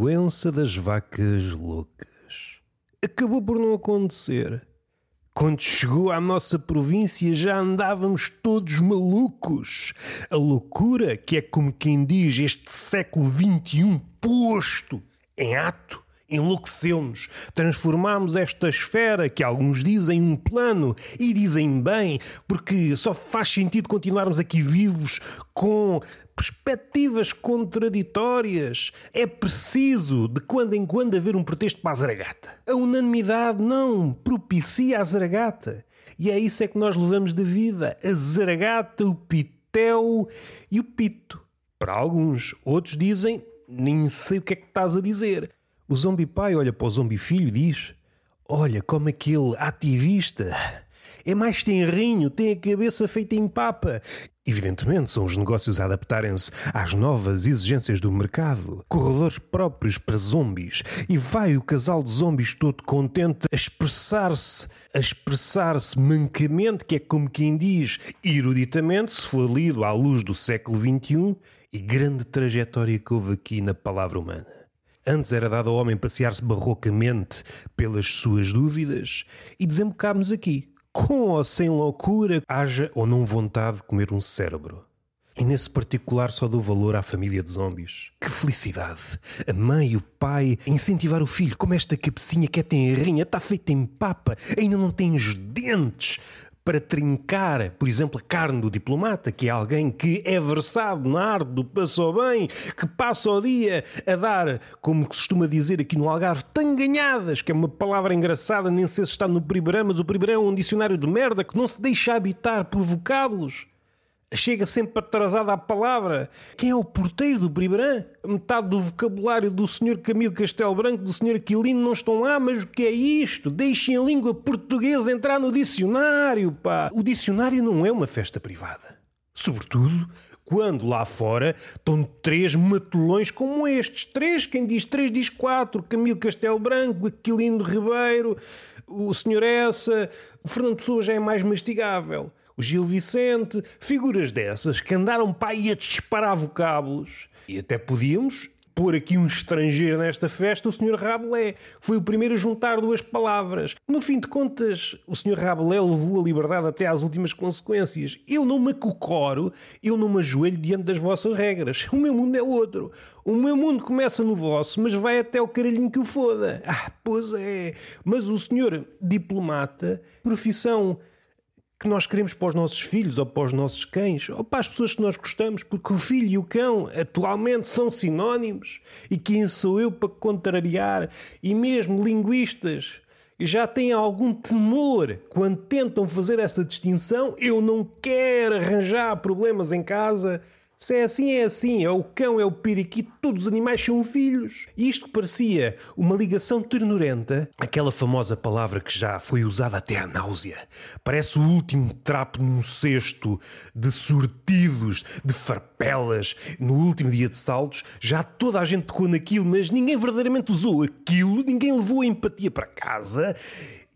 Doença das vacas loucas acabou por não acontecer. Quando chegou à nossa província já andávamos todos malucos. A loucura, que é como quem diz este século XXI posto em ato, enlouqueceu-nos. Transformámos esta esfera, que alguns dizem um plano, e dizem bem, porque só faz sentido continuarmos aqui vivos com perspectivas contraditórias. É preciso, de quando em quando, haver um pretexto para a zaragata. A unanimidade não propicia a zaragata. E é isso é que nós levamos de vida. A zaragata, o pitel e o pito. Para alguns, outros dizem, nem sei o que é que estás a dizer. O zombi pai olha para o zombi filho e diz: Olha como aquele ativista é mais tenrinho, tem a cabeça feita em papa. Evidentemente, são os negócios a adaptarem-se às novas exigências do mercado. Corredores próprios para zombies. E vai o casal de zombies todo contente a expressar-se, a expressar-se mancamente, que é como quem diz, eruditamente, se for lido à luz do século XXI, e grande trajetória que houve aqui na palavra humana. Antes era dado ao homem passear-se barrocamente pelas suas dúvidas e desembocámos aqui, com ou sem loucura, haja ou não vontade de comer um cérebro. E nesse particular só dou valor à família de zombies. Que felicidade! A mãe e o pai a incentivar o filho, como esta cabecinha que é tenrinha, está feita em papa, ainda não tem os dentes para trincar, por exemplo, a carne do diplomata, que é alguém que é versado na arte do passou bem, que passa o dia a dar, como costuma dizer aqui no Algarve, tanganhadas, que é uma palavra engraçada, nem sei se está no Priberã, mas o Priberã é um dicionário de merda que não se deixa habitar por vocábulos chega sempre atrasada à palavra. Quem é o porteiro do Priberã? Metade do vocabulário do Sr. Camilo Castelo Branco, do Sr. Aquilino não estão lá, mas o que é isto? Deixem a língua portuguesa entrar no dicionário, pá! O dicionário não é uma festa privada. Sobretudo quando lá fora estão três matulões como estes. Três, quem diz três diz quatro. Camilo Castelo Branco, Aquilino Ribeiro, o Sr. Essa. O Fernando Pessoa já é mais mastigável o Gil Vicente, figuras dessas que andaram para aí a disparar vocábulos. E até podíamos pôr aqui um estrangeiro nesta festa, o Sr. Rabelais, que foi o primeiro a juntar duas palavras. No fim de contas, o Sr. Rabelais levou a liberdade até às últimas consequências. Eu não me cocoro, eu não me ajoelho diante das vossas regras. O meu mundo é outro. O meu mundo começa no vosso, mas vai até o caralhinho que o foda. Ah, pois é. Mas o senhor diplomata, profissão que nós queremos para os nossos filhos ou para os nossos cães ou para as pessoas que nós gostamos, porque o filho e o cão atualmente são sinónimos. E quem sou eu para contrariar? E mesmo linguistas já têm algum temor quando tentam fazer essa distinção. Eu não quero arranjar problemas em casa se é assim, é assim. É o cão, é o periquito, todos os animais são filhos. E isto parecia uma ligação ternurenta, aquela famosa palavra que já foi usada até à náusea. Parece o último trapo num cesto de sortidos, de farpelas. No último dia de saltos, já toda a gente tocou naquilo, mas ninguém verdadeiramente usou aquilo, ninguém levou a empatia para casa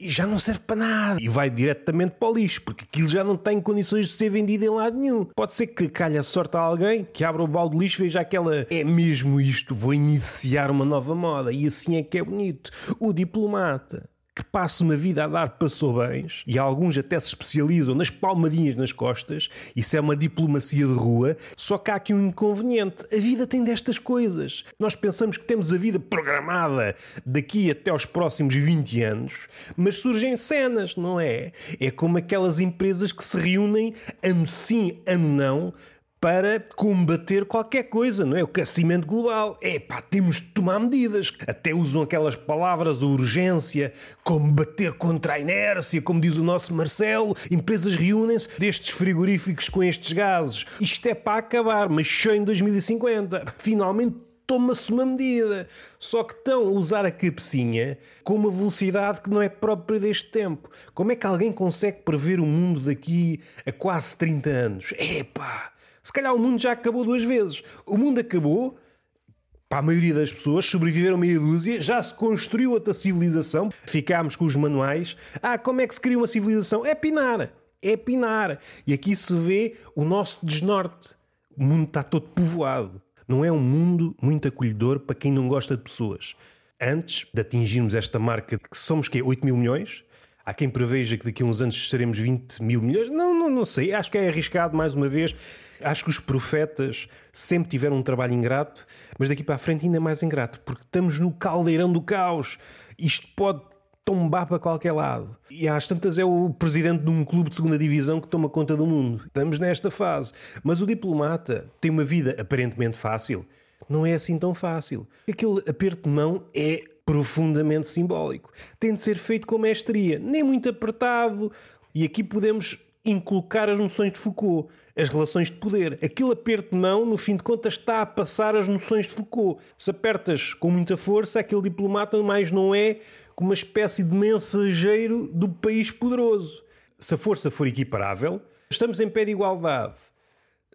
e já não serve para nada. E vai diretamente para o lixo, porque aquilo já não tem condições de ser vendido em lado nenhum. Pode ser que calhe sorte a alguém que abra o balde de lixo e veja aquela é mesmo isto, vou iniciar uma nova moda. E assim é que é bonito. O diplomata que passa uma vida a dar passou-bens, e alguns até se especializam nas palmadinhas nas costas, isso é uma diplomacia de rua, só que há aqui um inconveniente. A vida tem destas coisas. Nós pensamos que temos a vida programada daqui até aos próximos 20 anos, mas surgem cenas, não é? É como aquelas empresas que se reúnem ano sim, ano não, para combater qualquer coisa, não é? O aquecimento global. É pá, temos de tomar medidas. Até usam aquelas palavras, urgência, combater contra a inércia, como diz o nosso Marcelo. Empresas reúnem-se destes frigoríficos com estes gases. Isto é para acabar, mas só em 2050. Finalmente toma-se uma medida. Só que estão a usar a cabecinha com uma velocidade que não é própria deste tempo. Como é que alguém consegue prever o mundo daqui a quase 30 anos? Epá! Se calhar o mundo já acabou duas vezes. O mundo acabou, para a maioria das pessoas, sobreviveram meia dúzia, já se construiu outra civilização, ficámos com os manuais. Ah, como é que se cria uma civilização? É pinar. É pinar. E aqui se vê o nosso desnorte. O mundo está todo povoado. Não é um mundo muito acolhedor para quem não gosta de pessoas. Antes de atingirmos esta marca de que somos quê? 8 mil milhões? Há quem preveja que daqui a uns anos seremos 20 mil milhões. Não, não, não sei. Acho que é arriscado mais uma vez. Acho que os profetas sempre tiveram um trabalho ingrato, mas daqui para a frente ainda mais ingrato, porque estamos no caldeirão do caos. Isto pode tombar para qualquer lado. E às tantas é o presidente de um clube de segunda divisão que toma conta do mundo. Estamos nesta fase. Mas o diplomata tem uma vida aparentemente fácil. Não é assim tão fácil. Aquele aperto de mão é profundamente simbólico. Tem de ser feito com mestria, nem muito apertado. E aqui podemos inculcar as noções de Foucault, as relações de poder. Aquele aperto de mão, no fim de contas, está a passar as noções de Foucault. Se apertas com muita força, aquele diplomata mais não é como uma espécie de mensageiro do país poderoso. Se a força for equiparável, estamos em pé de igualdade.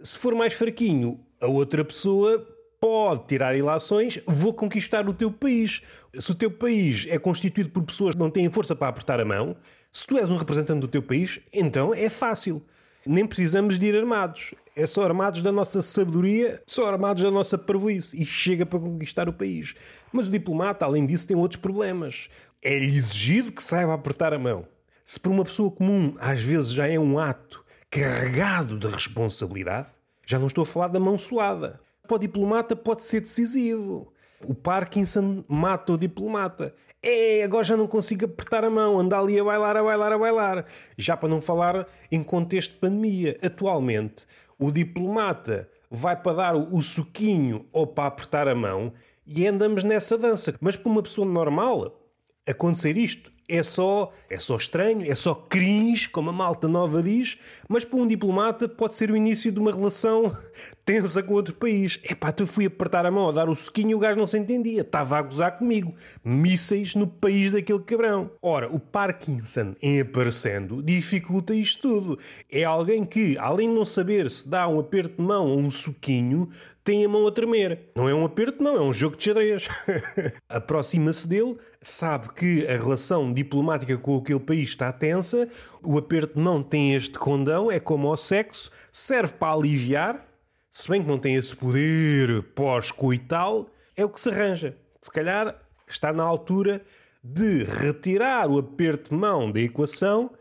Se for mais fraquinho, a outra pessoa pode tirar ilações, vou conquistar o teu país. Se o teu país é constituído por pessoas que não têm força para apertar a mão, se tu és um representante do teu país, então é fácil. Nem precisamos de ir armados. É só armados da nossa sabedoria, só armados da nossa parvoíce. E chega para conquistar o país. Mas o diplomata, além disso, tem outros problemas. É-lhe exigido que saiba apertar a mão. Se para uma pessoa comum às vezes já é um ato carregado de responsabilidade, já não estou a falar da mão suada para o diplomata pode ser decisivo. O Parkinson mata o diplomata. É, agora já não consigo apertar a mão, anda ali a bailar, a bailar, a bailar. Já para não falar em contexto de pandemia. Atualmente, o diplomata vai para dar o suquinho ou para apertar a mão e andamos nessa dança. Mas para uma pessoa normal, acontecer isto é só, é só estranho, é só cringe, como a malta nova diz, mas para um diplomata pode ser o início de uma relação tensa com outro país. Epá, tu fui apertar a mão a dar o sequinho e o gajo não se entendia, estava a gozar comigo. Mísseis no país daquele cabrão. Ora, o Parkinson em aparecendo dificulta isto tudo. É alguém que, além de não saber se dá um aperto de mão ou um suquinho, tem a mão a tremer. Não é um aperto, não, é um jogo de xadrez. Aproxima-se dele, sabe que a relação diplomática com aquele país está tensa, o aperto de mão tem este condão, é como ao sexo, serve para aliviar, se bem que não tem esse poder pós-coital, é o que se arranja. Se calhar está na altura de retirar o aperto de mão da equação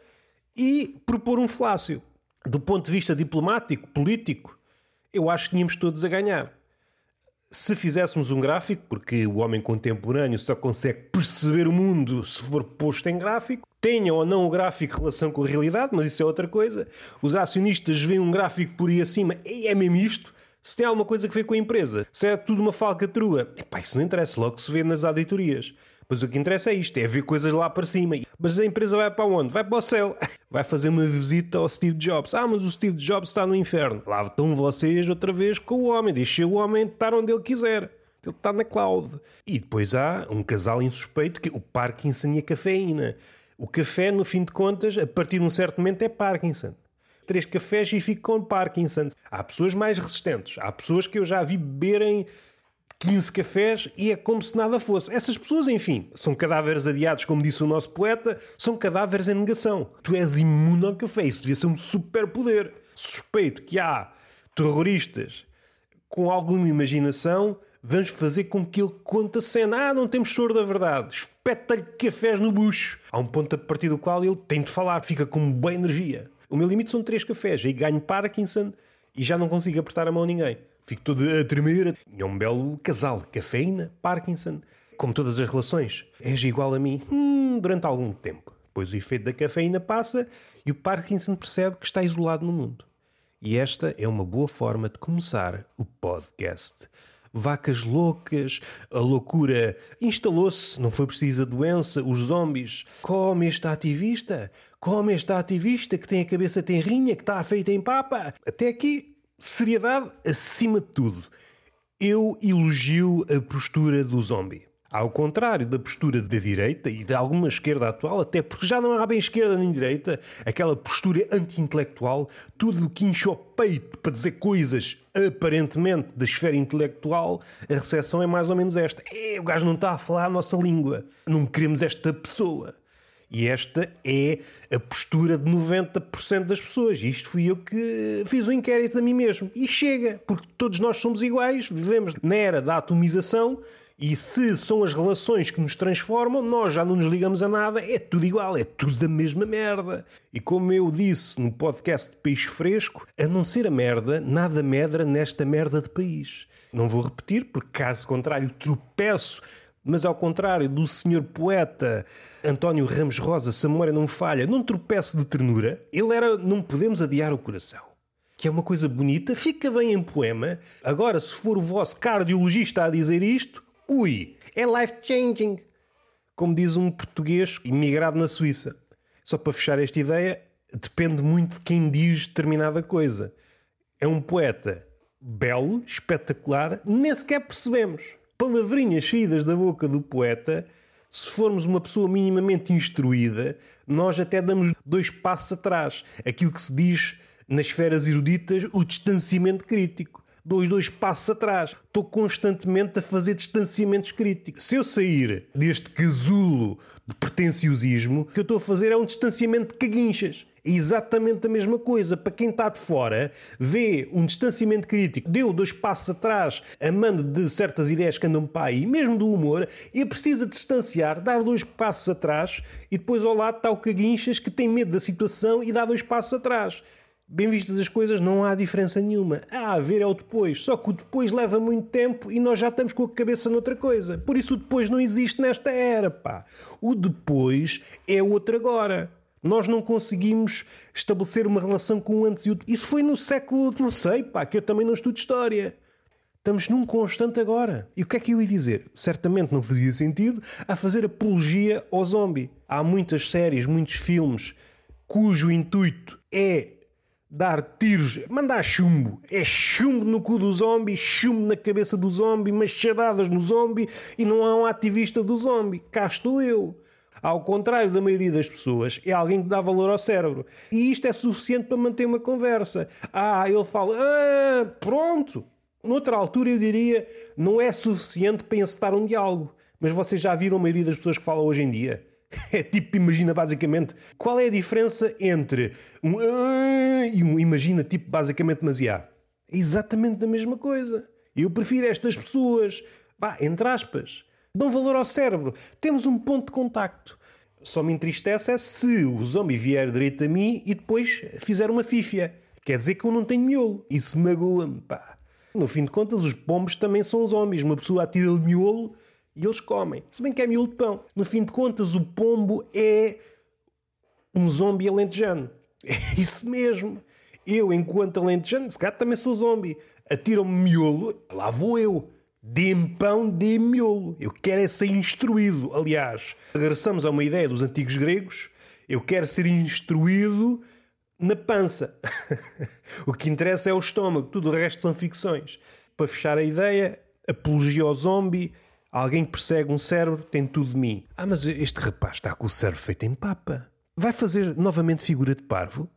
e propor um flácio. Do ponto de vista diplomático, político, eu acho que tínhamos todos a ganhar. Se fizéssemos um gráfico, porque o homem contemporâneo só consegue perceber o mundo se for posto em gráfico, tenha ou não o gráfico relação com a realidade, mas isso é outra coisa. Os acionistas veem um gráfico por aí acima, e é mesmo isto. Se tem alguma coisa que ver com a empresa, se é tudo uma falcatrua, epá, isso não interessa, logo se vê nas auditorias. Mas o que interessa é isto, é ver coisas lá para cima. Mas a empresa vai para onde? Vai para o céu. Vai fazer uma visita ao Steve Jobs. Ah, mas o Steve Jobs está no inferno. Lá estão vocês outra vez com o homem. Deixa o homem estar onde ele quiser. Ele está na cloud. E depois há um casal insuspeito que é o Parkinson e a cafeína. O café, no fim de contas, a partir de um certo momento é Parkinson três cafés e fico com Parkinson. Há pessoas mais resistentes. Há pessoas que eu já vi beberem 15 cafés e é como se nada fosse. Essas pessoas, enfim, são cadáveres adiados, como disse o nosso poeta, são cadáveres em negação. Tu és imune ao café, isso devia ser um superpoder. Suspeito que há terroristas com alguma imaginação, vamos fazer com que ele conte a cena. Ah, não temos soro da verdade. Espeta-lhe cafés no bucho. Há um ponto a partir do qual ele tem de falar, fica com boa energia. O meu limite são três cafés, aí ganho Parkinson e já não consigo apertar a mão a ninguém. Fico todo a tremer. É um belo casal. Cafeína, Parkinson. Como todas as relações, és igual a mim hum, durante algum tempo. Depois o efeito da cafeína passa e o Parkinson percebe que está isolado no mundo. E esta é uma boa forma de começar o podcast. Vacas loucas, a loucura instalou-se, não foi preciso a doença, os zombies. Come este ativista, come este ativista que tem a cabeça tenrinha, que está feita em papa. Até aqui seriedade acima de tudo. Eu elogio a postura do zombie. Ao contrário da postura da direita e de alguma esquerda atual, até porque já não há bem esquerda nem direita, aquela postura anti-intelectual, tudo o que enche o peito para dizer coisas aparentemente da esfera intelectual, a recepção é mais ou menos esta. É, o gajo não está a falar a nossa língua. Não queremos esta pessoa. E esta é a postura de 90% das pessoas. Isto fui eu que fiz o um inquérito a mim mesmo. E chega, porque todos nós somos iguais, vivemos na era da atomização e se são as relações que nos transformam, nós já não nos ligamos a nada, é tudo igual, é tudo da mesma merda. E como eu disse no podcast de Peixe Fresco, a não ser a merda, nada medra nesta merda de país. Não vou repetir, porque caso contrário tropeço mas ao contrário do senhor poeta António Ramos Rosa, se a memória não falha, num tropeço de ternura, ele era Não Podemos Adiar o Coração. Que é uma coisa bonita, fica bem em poema. Agora, se for o vosso cardiologista a dizer isto, ui, é life-changing. Como diz um português imigrado na Suíça. Só para fechar esta ideia, depende muito de quem diz determinada coisa. É um poeta belo, espetacular, nem sequer percebemos palavrinhas saídas da boca do poeta, se formos uma pessoa minimamente instruída, nós até damos dois passos atrás. Aquilo que se diz nas esferas eruditas, o distanciamento crítico. Dois, dois passos atrás. Estou constantemente a fazer distanciamentos críticos. Se eu sair deste casulo de pretenciosismo, o que eu estou a fazer é um distanciamento de caguinchas. É exatamente a mesma coisa. Para quem está de fora, vê um distanciamento crítico, deu dois passos atrás, amando de certas ideias que andam para aí, mesmo do humor, e precisa distanciar, dar dois passos atrás, e depois ao lado está o Caguinchas que tem medo da situação e dá dois passos atrás. Bem vistas as coisas, não há diferença nenhuma. Há a ver é o depois. Só que o depois leva muito tempo e nós já estamos com a cabeça noutra coisa. Por isso o depois não existe nesta era, pá. O depois é o outro agora. Nós não conseguimos estabelecer uma relação com o antes e o depois. Isso foi no século, não sei, pá, que eu também não estudo história. Estamos num constante agora. E o que é que eu ia dizer? Certamente não fazia sentido a fazer apologia ao zombie. Há muitas séries, muitos filmes cujo intuito é dar tiros, mandar chumbo. É chumbo no cu do zombie, chumbo na cabeça do zombie, machadadas no zombie e não há um ativista do zombie. Cá estou eu. Ao contrário da maioria das pessoas, é alguém que dá valor ao cérebro. E isto é suficiente para manter uma conversa. Ah, ele fala, ah, pronto. Noutra altura eu diria, não é suficiente para encetar um diálogo. Mas vocês já viram a maioria das pessoas que falam hoje em dia? É tipo, imagina basicamente, qual é a diferença entre um ah, e um imagina tipo basicamente demasiado? É exatamente a mesma coisa. Eu prefiro estas pessoas, vá, entre aspas, dão valor ao cérebro. Temos um ponto de contacto. Só me entristece é se o zombie vier direito a mim e depois fizer uma fífia. Quer dizer que eu não tenho miolo. Isso magoa-me, pá. No fim de contas, os pombos também são zombies. Uma pessoa atira-lhe miolo e eles comem. Se bem que é miolo de pão. No fim de contas, o pombo é um zombie alentejano. É isso mesmo. Eu, enquanto alentejano, se calhar também sou zombie. Atiram-me miolo, lá vou eu. Dê-me pão, dê-me miolo. Eu quero é ser instruído. Aliás, regressamos a uma ideia dos antigos gregos. Eu quero ser instruído na pança. o que interessa é o estômago. Tudo o resto são ficções. Para fechar a ideia, apologia ao zombie. Alguém que persegue um cérebro tem tudo de mim. Ah, mas este rapaz está com o cérebro feito em papa. Vai fazer novamente figura de parvo?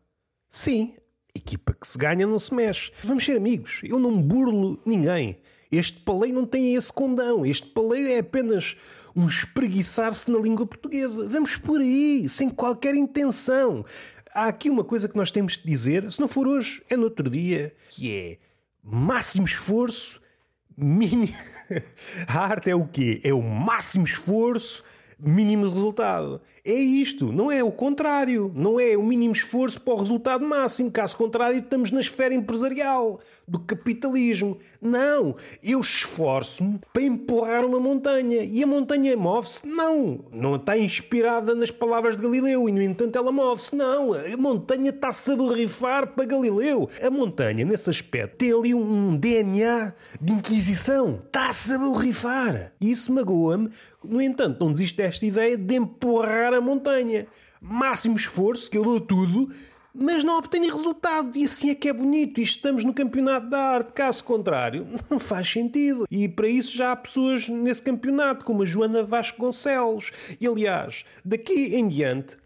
Sim. Equipa que se ganha não se mexe. Vamos ser amigos. Eu não burlo ninguém. Este paleio não tem esse condão. Este paleio é apenas um espreguiçar-se na língua portuguesa. Vamos por aí, sem qualquer intenção. Há aqui uma coisa que nós temos de dizer, se não for hoje, é no outro dia, que é máximo esforço, mínimo. A arte é o quê? É o máximo esforço mínimo resultado. É isto, não é o contrário. Não é o mínimo esforço para o resultado máximo. Caso contrário, estamos na esfera empresarial do capitalismo. Não, eu esforço-me para empurrar uma montanha e a montanha move-se. Não, não está inspirada nas palavras de Galileu e, no entanto, ela move-se. Não, a montanha está-se a borrifar para Galileu. A montanha, nesse aspecto, tem ali um DNA de inquisição. Está-se a borrifar. Isso magoa-me. No entanto, não desiste desta ideia de empurrar a montanha. Máximo esforço, que eu dou tudo, mas não obtenho resultado. E assim é que é bonito. E estamos no campeonato da arte. Caso contrário, não faz sentido. E para isso já há pessoas nesse campeonato, como a Joana Vasconcelos. E aliás, daqui em diante,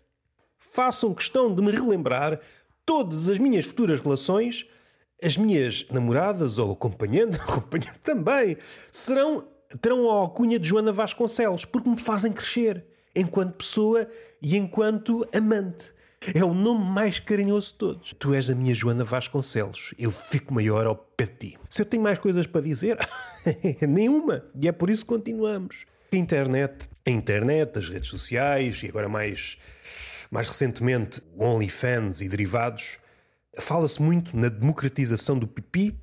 façam questão de me relembrar todas as minhas futuras relações. As minhas namoradas ou acompanhando também, serão terão a alcunha de Joana Vasconcelos, porque me fazem crescer. enquanto pessoa e enquanto amante. É o nome mais carinhoso de todos. Tu és a minha Joana Vasconcelos. Eu fico maior ao pé de ti. Se eu tenho mais coisas para dizer, nenhuma. E é por isso que continuamos. A internet, a internet, as redes sociais e agora mais, mais recentemente o OnlyFans e derivados, fala-se muito na democratização do pipi,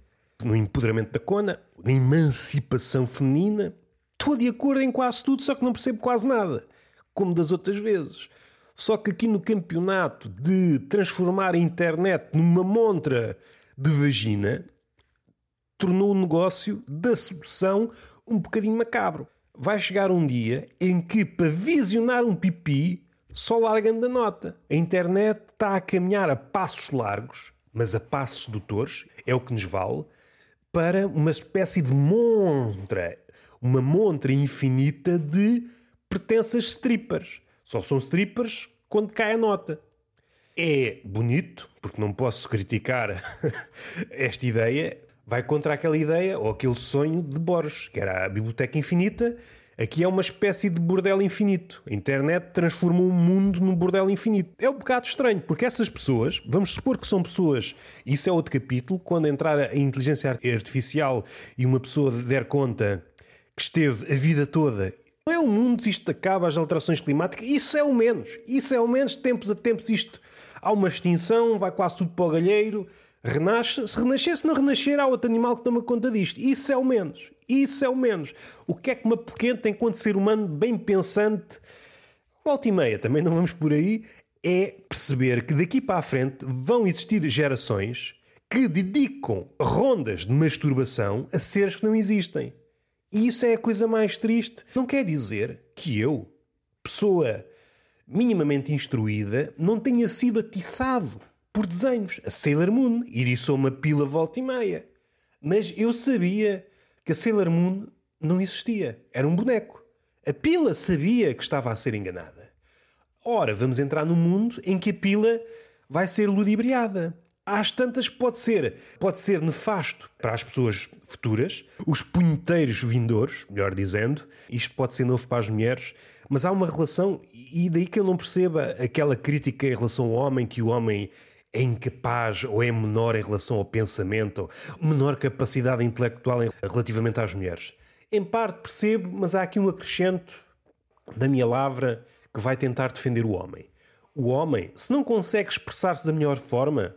no empoderamento da cona, na emancipação feminina. Estou de acordo em quase tudo, só que não percebo quase nada, como das outras vezes. Só que aqui no campeonato de transformar a internet numa montra de vagina, tornou o negócio da sedução um bocadinho macabro. Vai chegar um dia em que, para visionar um pipi, só largam da nota. A internet está a caminhar a passos largos, mas a passos sedutores, é o que nos vale, para uma espécie de montra, uma montra infinita de pertenças strippers. Só são strippers quando cai a nota. É bonito, porque não posso criticar esta ideia, vai contra aquela ideia ou aquele sonho de Borges, que era a biblioteca infinita. Aqui é uma espécie de bordel infinito. A internet transforma um mundo num bordel infinito. É um bocado estranho, porque essas pessoas, vamos supor que são pessoas, isso é outro capítulo, quando entrar a inteligência artificial e uma pessoa der conta que esteve a vida toda não é o mundo se isto acaba, as alterações climáticas, isso é o menos. Isso é o menos, tempos a tempos isto há uma extinção, vai quase tudo para o galheiro, renasce. Se renascer, se não renascer, há outro animal que toma conta disto. Isso é o menos. Isso é o menos. O que é que uma pequena, enquanto ser humano bem pensante, volta e meia, também não vamos por aí, é perceber que daqui para a frente vão existir gerações que dedicam rondas de masturbação a seres que não existem. E isso é a coisa mais triste. Não quer dizer que eu, pessoa minimamente instruída, não tenha sido atiçado por desenhos. A Sailor Moon iriçou uma pila volta e meia. Mas eu sabia que a Sailor Moon não existia. Era um boneco. A pila sabia que estava a ser enganada. Ora, vamos entrar num mundo em que a pila vai ser ludibriada às tantas pode ser. Pode ser nefasto para as pessoas futuras, os punheteiros vindores, melhor dizendo. Isto pode ser novo para as mulheres, mas há uma relação, e daí que eu não perceba aquela crítica em relação ao homem, que o homem é incapaz ou é menor em relação ao pensamento, ou menor capacidade intelectual relativamente às mulheres. Em parte percebo, mas há aqui um acrescento da minha lavra que vai tentar defender o homem. O homem, se não consegue expressar-se da melhor forma,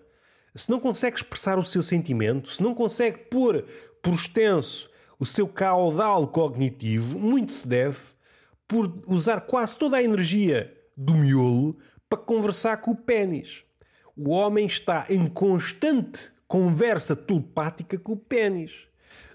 se não consegue expressar o seu sentimento, se não consegue pôr por extenso o seu caudal cognitivo, muito se deve por usar quase toda a energia do miolo para conversar com o pênis. O homem está em constante conversa telepática com o pênis.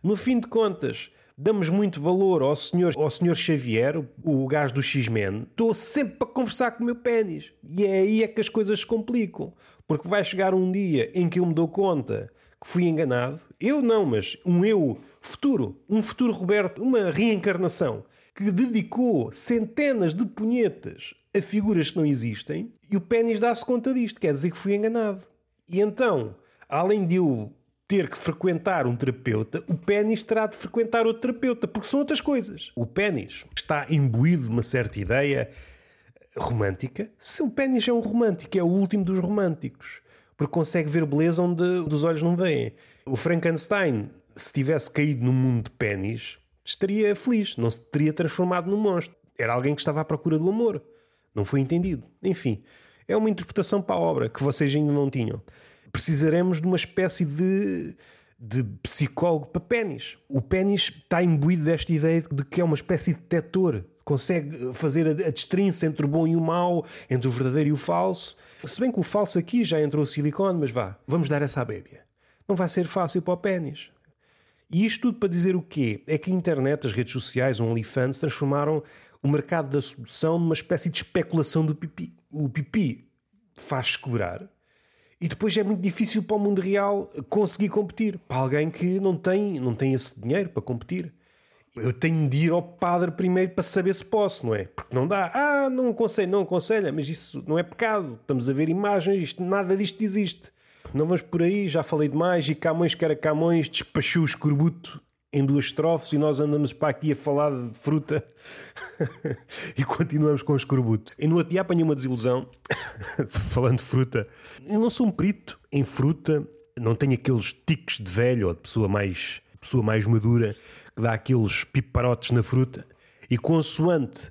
No fim de contas, damos muito valor ao senhor, ao senhor Xavier, o, gajo do X-Men. Estou sempre para conversar com o meu pênis. E é aí é que as coisas se complicam. Porque vai chegar um dia em que eu me dou conta que fui enganado. Eu não, mas um eu futuro. Um futuro Roberto, uma reencarnação que dedicou centenas de punhetas a figuras que não existem e o pênis dá-se conta disto. Quer dizer que fui enganado. E então, além de eu ter que frequentar um terapeuta, o pênis terá de frequentar outro terapeuta, porque são outras coisas. O pênis está imbuído de uma certa ideia romântica. Se o pênis é um romântico, é o último dos românticos, porque consegue ver beleza onde os olhos não veem. O Frankenstein, se tivesse caído no mundo de pênis, estaria feliz, não se teria transformado num monstro. Era alguém que estava à procura do amor. Não foi entendido. Enfim, é uma interpretação para a obra que vocês ainda não tinham. Precisaremos de uma espécie de de psicólogo para pênis. O pênis está imbuído desta ideia de que é uma espécie de detector consegue fazer a, destrinça entre o bom e o mau, entre o verdadeiro e o falso. Se bem que o falso aqui já entrou o silicone, mas vá, vamos dar essa à bébia. Não vai ser fácil para o pênis. E isto tudo para dizer o quê? É que a internet, as redes sociais, o OnlyFans transformaram o mercado da sedução numa espécie de especulação do pipi. O pipi faz-se cobrar e depois é muito difícil para o mundo real conseguir competir. Para alguém que não tem, não tem esse dinheiro para competir eu tenho de ir ao padre primeiro para saber se posso, não é? Porque não dá, ah, não aconselho, não aconselha, mas isso não é pecado. Estamos a ver imagens, isto, nada disto existe. Não vamos por aí, já falei demais. E Camões, que era Camões, despachou o escorbuto em duas estrofes e nós andamos para aqui a falar de fruta e continuamos com o escorbuto. E no dia apanhei uma desilusão, falando de fruta. Eu não sou um perito em fruta, não tenho aqueles tiques de velho ou de pessoa mais, pessoa mais madura que dá aqueles piparotes na fruta. E consoante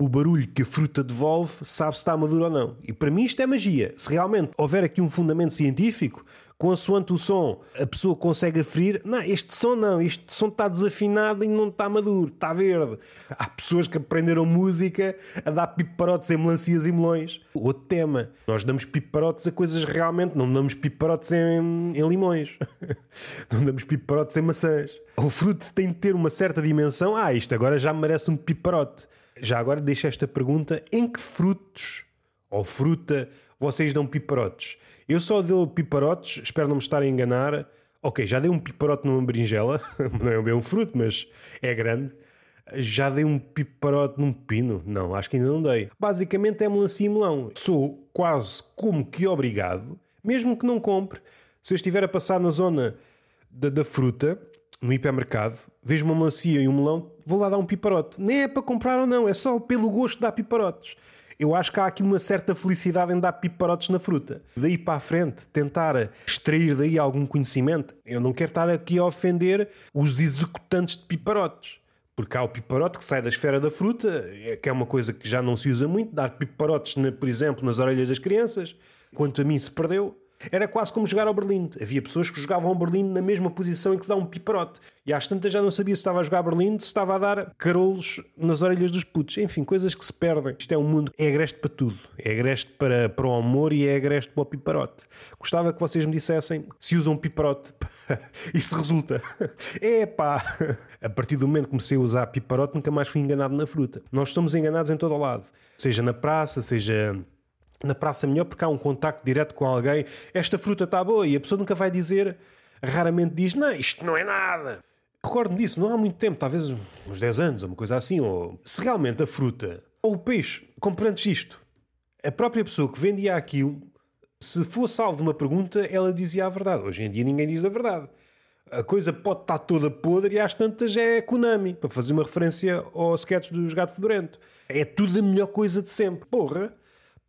o barulho que a fruta devolve, sabe se está madura ou não. E para mim isto é magia. Se realmente houver aqui um fundamento científico, consoante o som, a pessoa consegue aferir, não, este som não, este som está desafinado e não está maduro, está verde. Há pessoas que aprenderam música a dar piparotes em melancias e melões. Outro tema, nós damos piparotes a coisas realmente, não damos piparotes em, em limões, não damos piparotes em maçãs. O fruto tem de ter uma certa dimensão, ah, isto agora já merece um piparote. Já agora deixo esta pergunta: em que frutos ou fruta vocês dão piparotes? Eu só dou piparotes, espero não me estar a enganar. Ok, já dei um piparote numa berinjela, não é bem um fruto, mas é grande. Já dei um piparote num pepino? Não, acho que ainda não dei. Basicamente é melancia e melão. Sou quase como que obrigado, mesmo que não compre. Se eu estiver a passar na zona da, da fruta, no hipermercado, vejo uma melancia e um melão, vou lá dar um piparote. Nem é para comprar ou não, é só pelo gosto de dar piparotes. Eu acho que há aqui uma certa felicidade em dar piparotes na fruta. Daí para a frente, tentar extrair daí algum conhecimento. Eu não quero estar aqui a ofender os executantes de piparotes. Porque há o piparote que sai da esfera da fruta, é que é uma coisa que já não se usa muito, dar piparotes, por exemplo, nas orelhas das crianças. Quanto a mim se perdeu. Era quase como jogar ao Berlim. Havia pessoas que jogavam ao Berlim na mesma posição em que se dá um piparote. E às tantas já não sabia se estava a jogar Berlim, se estava a dar carolos nas orelhas dos putos. Enfim, coisas que se perdem. Isto é um mundo é agreste para tudo. É agreste para, para o amor e é agreste para o piparote. Gostava que vocês me dissessem se usam piparote. Isso resulta. É pá! A partir do momento que comecei a usar piparote, nunca mais fui enganado na fruta. Nós somos enganados em todo o lado. Seja na praça, seja na praça melhor porque há um contacto direto com alguém. Esta fruta está boa e a pessoa nunca vai dizer, raramente diz, não, isto não é nada. Recordo-me disso, não há muito tempo, talvez uns 10 anos, uma coisa assim. Ou se realmente a fruta ou o peixe, compreendes isto? A própria pessoa que vendia aquilo, se fosse alvo de uma pergunta, ela dizia a verdade. Hoje em dia ninguém diz a verdade. A coisa pode estar toda podre e às tantas é Konami, para fazer uma referência ao sketch dos Gato Fedorento. É tudo a melhor coisa de sempre. Porra!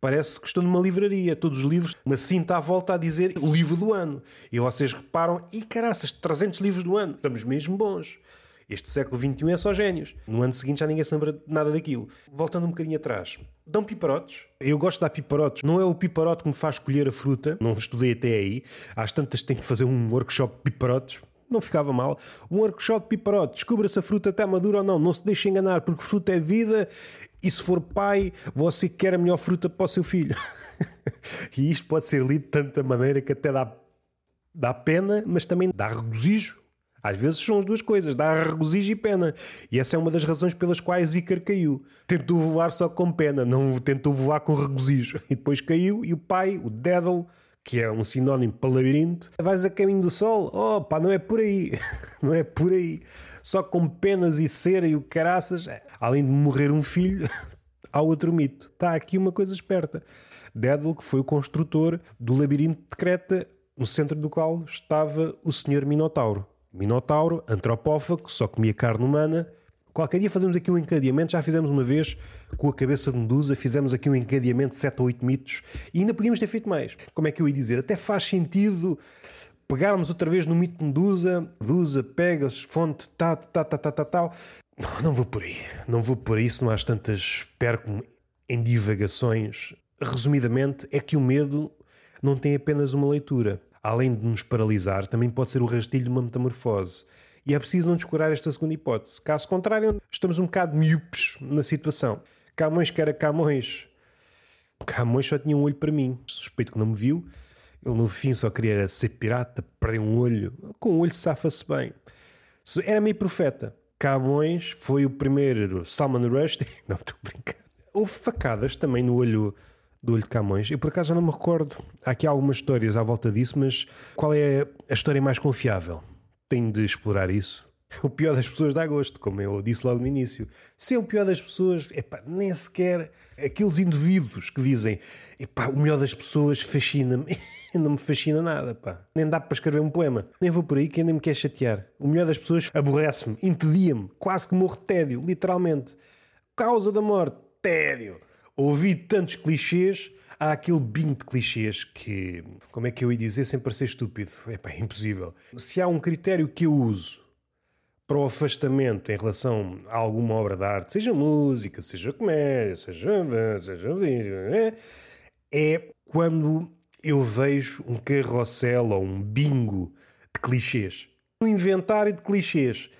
Parece que estou numa livraria, todos os livros, uma cinta à volta a dizer livro do ano. E vocês reparam, e caraças, 300 livros do ano, estamos mesmo bons. Este século XXI é só génios. No ano seguinte já ninguém se lembra de nada daquilo. Voltando um bocadinho atrás, dão piparotes. Eu gosto de dar piparotes. Não é o piparote que me faz escolher a fruta, não estudei até aí. Às tantas tenho que fazer um workshop de piparotes não ficava mal. Um workshop de piparote, descubra se a fruta está madura ou não, não se deixe enganar, porque fruta é vida e se for pai, você quer a melhor fruta para o seu filho. e isto pode ser lido de tanta maneira que até dá, dá pena, mas também dá regozijo. Às vezes são as duas coisas, dá regozijo e pena. E essa é uma das razões pelas quais Icar caiu. Tentou voar só com pena, não tentou voar com regozijo. E depois caiu e o pai, o Dédalo, que é um sinónimo para labirinto, vais a caminho do sol. Pá, não é por aí. não é por aí. Só com penas e cera e o caraças, além de morrer um filho, há outro mito. Está aqui uma coisa esperta. Dédalo, que foi o construtor do labirinto de Creta, no centro do qual estava o senhor Minotauro. Minotauro, antropófago, só comia carne humana, Qualquer dia fazemos aqui um encadeamento, já fizemos uma vez com a cabeça de Medusa, fizemos aqui um encadeamento de 7 ou 8 mitos e ainda podíamos ter feito mais. Como é que eu ia dizer? Até faz sentido pegarmos outra vez no mito de Medusa, Medusa, pegas, fonte, tá, tá, tá, tá, tá, tal. Não, não vou por aí. Não vou por aí, se não às tantas perco-me em divagações. Resumidamente, é que o medo não tem apenas uma leitura. Além de nos paralisar, também pode ser o rastilho de uma metamorfose. E é preciso não descurar esta segunda hipótese. Caso contrário, estamos um bocado miúpes na situação. Camões, que era Camões, Camões só tinha um olho para mim. Suspeito que não me viu. Ele no fim só queria ser pirata, perder um olho. Com um olho safa-se bem. Era meio profeta. Camões foi o primeiro Salman Rushdie. Não, estou a brincar. Houve facadas também no olho do olho de Camões. Eu por acaso não me recordo. Há aqui algumas histórias à volta disso, mas qual é a história mais confiável? Tenho de explorar isso. O pior das pessoas dá gosto, como eu disse logo no início. Ser o pior das pessoas, epá, nem sequer aqueles indivíduos que dizem epá, o melhor das pessoas fascina-me. não me fascina nada, pá. Nem dá para escrever um poema. Nem vou por aí que ainda me quer chatear. O melhor das pessoas aborrece-me, entedia-me, quase que morro de tédio, literalmente. Causa da morte, tédio. Ouvi tantos clichês, há aquele bingo de clichês que, como é que eu ia dizer sem parecer estúpido? É é impossível. Se há um critério que eu uso para o afastamento em relação a alguma obra de arte, seja música, seja comédia, seja, seja é quando eu vejo um carrossel ou um bingo de clichês. Um inventário de clichês.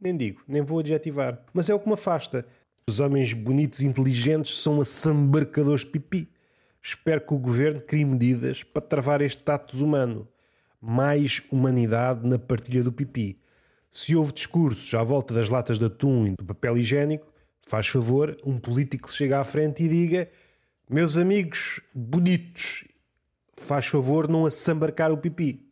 Nem digo, nem vou adjetivar. Mas é o que me afasta. Os homens bonitos e inteligentes são assambarcadores pipi. Espero que o governo crie medidas para travar este tato humano. Mais humanidade na partilha do pipi. Se houve discursos à volta das latas de atum e do papel higiênico, faz favor, um político que chega à frente e diga: Meus amigos bonitos, faz favor não assambarcar o pipi.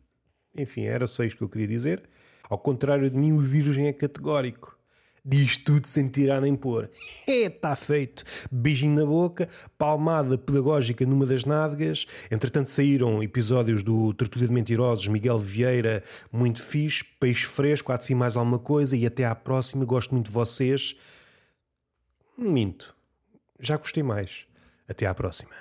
Enfim, era só isto que eu queria dizer. Ao contrário de mim, o Virgem é categórico. Diz tudo sem tirar nem pôr. É, está feito. Beijinho na boca, palmada pedagógica numa das nádegas. Entretanto, saíram episódios do Tortuga de Mentirosos, Miguel Vieira, muito fixe, peixe fresco, há de ser mais alguma coisa. E até à próxima. Gosto muito de vocês. Minto. Já gostei mais. Até à próxima.